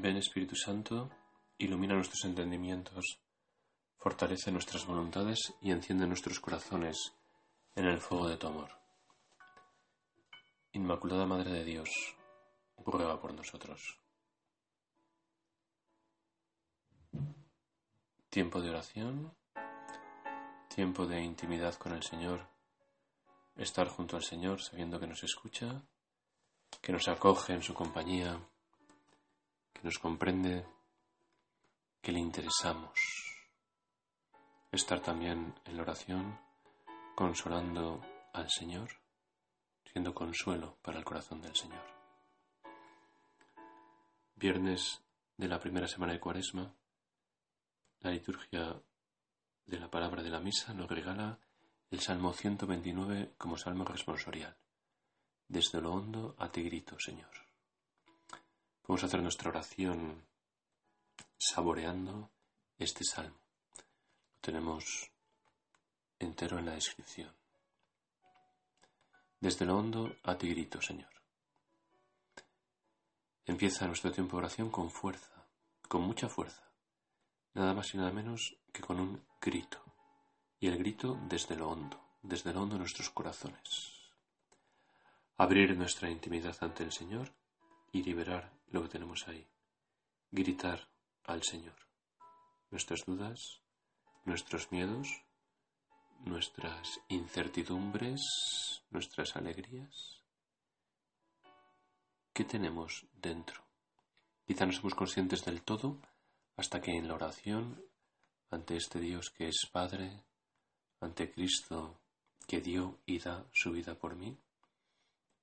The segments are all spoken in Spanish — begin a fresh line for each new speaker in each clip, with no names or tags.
Ven Espíritu Santo, ilumina nuestros entendimientos, fortalece nuestras voluntades y enciende nuestros corazones en el fuego de tu amor. Inmaculada Madre de Dios, ruega por nosotros. Tiempo de oración, tiempo de intimidad con el Señor, estar junto al Señor sabiendo que nos escucha, que nos acoge en su compañía nos comprende, que le interesamos. Estar también en la oración consolando al Señor, siendo consuelo para el corazón del Señor. Viernes de la primera semana de Cuaresma, la liturgia de la palabra de la misa nos regala el Salmo 129 como salmo responsorial. Desde lo hondo a ti grito, Señor. Vamos a hacer nuestra oración saboreando este salmo. Lo tenemos entero en la descripción. Desde lo hondo a ti grito, Señor. Empieza nuestro tiempo de oración con fuerza, con mucha fuerza, nada más y nada menos que con un grito. Y el grito desde lo hondo, desde lo hondo de nuestros corazones. Abrir nuestra intimidad ante el Señor y liberar lo que tenemos ahí. Gritar al Señor. Nuestras dudas, nuestros miedos, nuestras incertidumbres, nuestras alegrías. ¿Qué tenemos dentro? Quizá no somos conscientes del todo hasta que en la oración, ante este Dios que es Padre, ante Cristo que dio y da su vida por mí,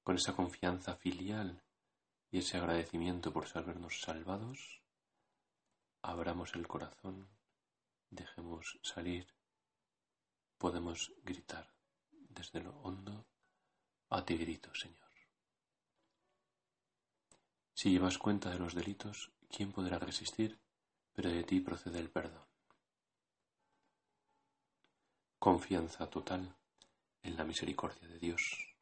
con esa confianza filial y ese agradecimiento por sabernos salvados, abramos el corazón, dejemos salir, podemos gritar desde lo hondo, a ti grito, Señor. Si llevas cuenta de los delitos, ¿quién podrá resistir? Pero de ti procede el perdón. Confianza total en la misericordia de Dios.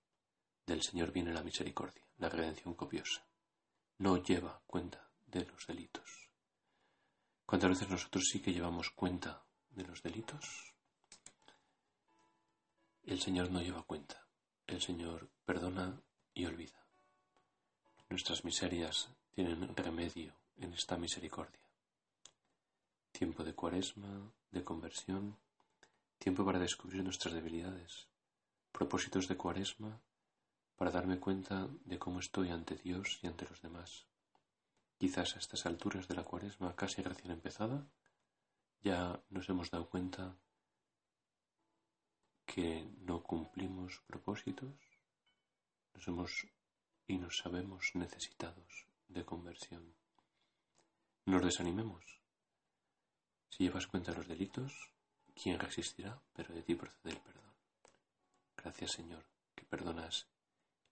Del Señor viene la misericordia, la redención copiosa no lleva cuenta de los delitos. ¿Cuántas veces nosotros sí que llevamos cuenta de los delitos? El Señor no lleva cuenta. El Señor perdona y olvida. Nuestras miserias tienen remedio en esta misericordia. Tiempo de cuaresma, de conversión, tiempo para descubrir nuestras debilidades, propósitos de cuaresma para darme cuenta de cómo estoy ante Dios y ante los demás. Quizás a estas alturas de la cuaresma casi recién empezada, ya nos hemos dado cuenta que no cumplimos propósitos, nos hemos y nos sabemos necesitados de conversión. Nos desanimemos. Si llevas cuenta los delitos, ¿quién resistirá? Pero de ti procede el perdón. Gracias Señor, que perdonas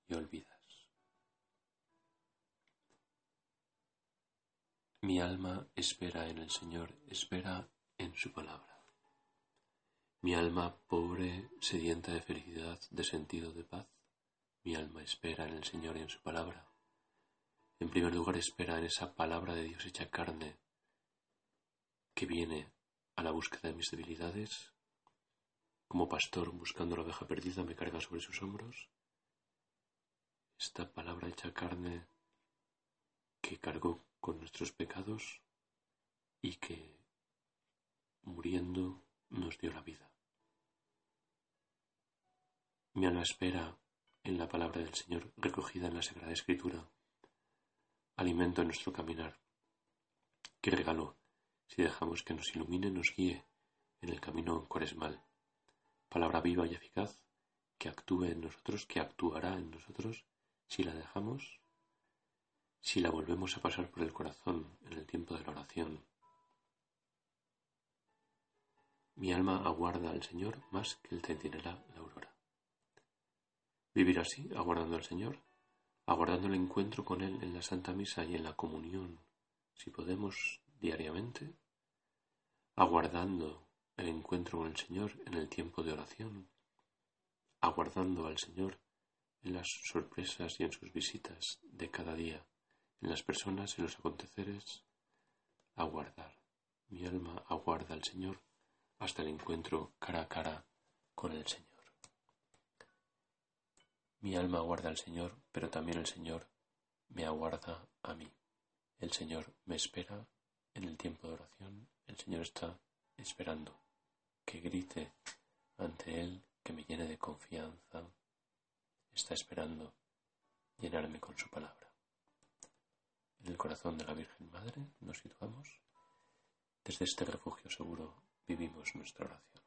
y olvidas. Mi alma espera en el Señor, espera en su palabra. Mi alma pobre, sedienta de felicidad, de sentido de paz, mi alma espera en el Señor y en su palabra. En primer lugar espera en esa palabra de Dios hecha carne, que viene a la búsqueda de mis debilidades. Como pastor buscando la oveja perdida me carga sobre sus hombros esta palabra hecha carne que cargó con nuestros pecados y que muriendo nos dio la vida. Mi alma espera en la palabra del Señor recogida en la Sagrada Escritura, alimento en nuestro caminar. Qué regalo si dejamos que nos ilumine, nos guíe en el camino cuaresmal. Palabra viva y eficaz que actúe en nosotros, que actuará en nosotros si la dejamos, si la volvemos a pasar por el corazón en el tiempo de la oración. Mi alma aguarda al Señor más que el centinela la aurora. Vivir así, aguardando al Señor, aguardando el encuentro con Él en la Santa Misa y en la comunión, si podemos, diariamente, aguardando el encuentro con el Señor en el tiempo de oración, aguardando al Señor en las sorpresas y en sus visitas de cada día, en las personas, en los aconteceres, aguardar. Mi alma aguarda al Señor hasta el encuentro cara a cara con el Señor. Mi alma aguarda al Señor, pero también el Señor me aguarda a mí. El Señor me espera en el tiempo de oración. El Señor está esperando que grite ante Él, que me llene de confianza. Está esperando llenarme con su palabra. En el corazón de la Virgen Madre nos situamos. Desde este refugio seguro vivimos nuestra oración.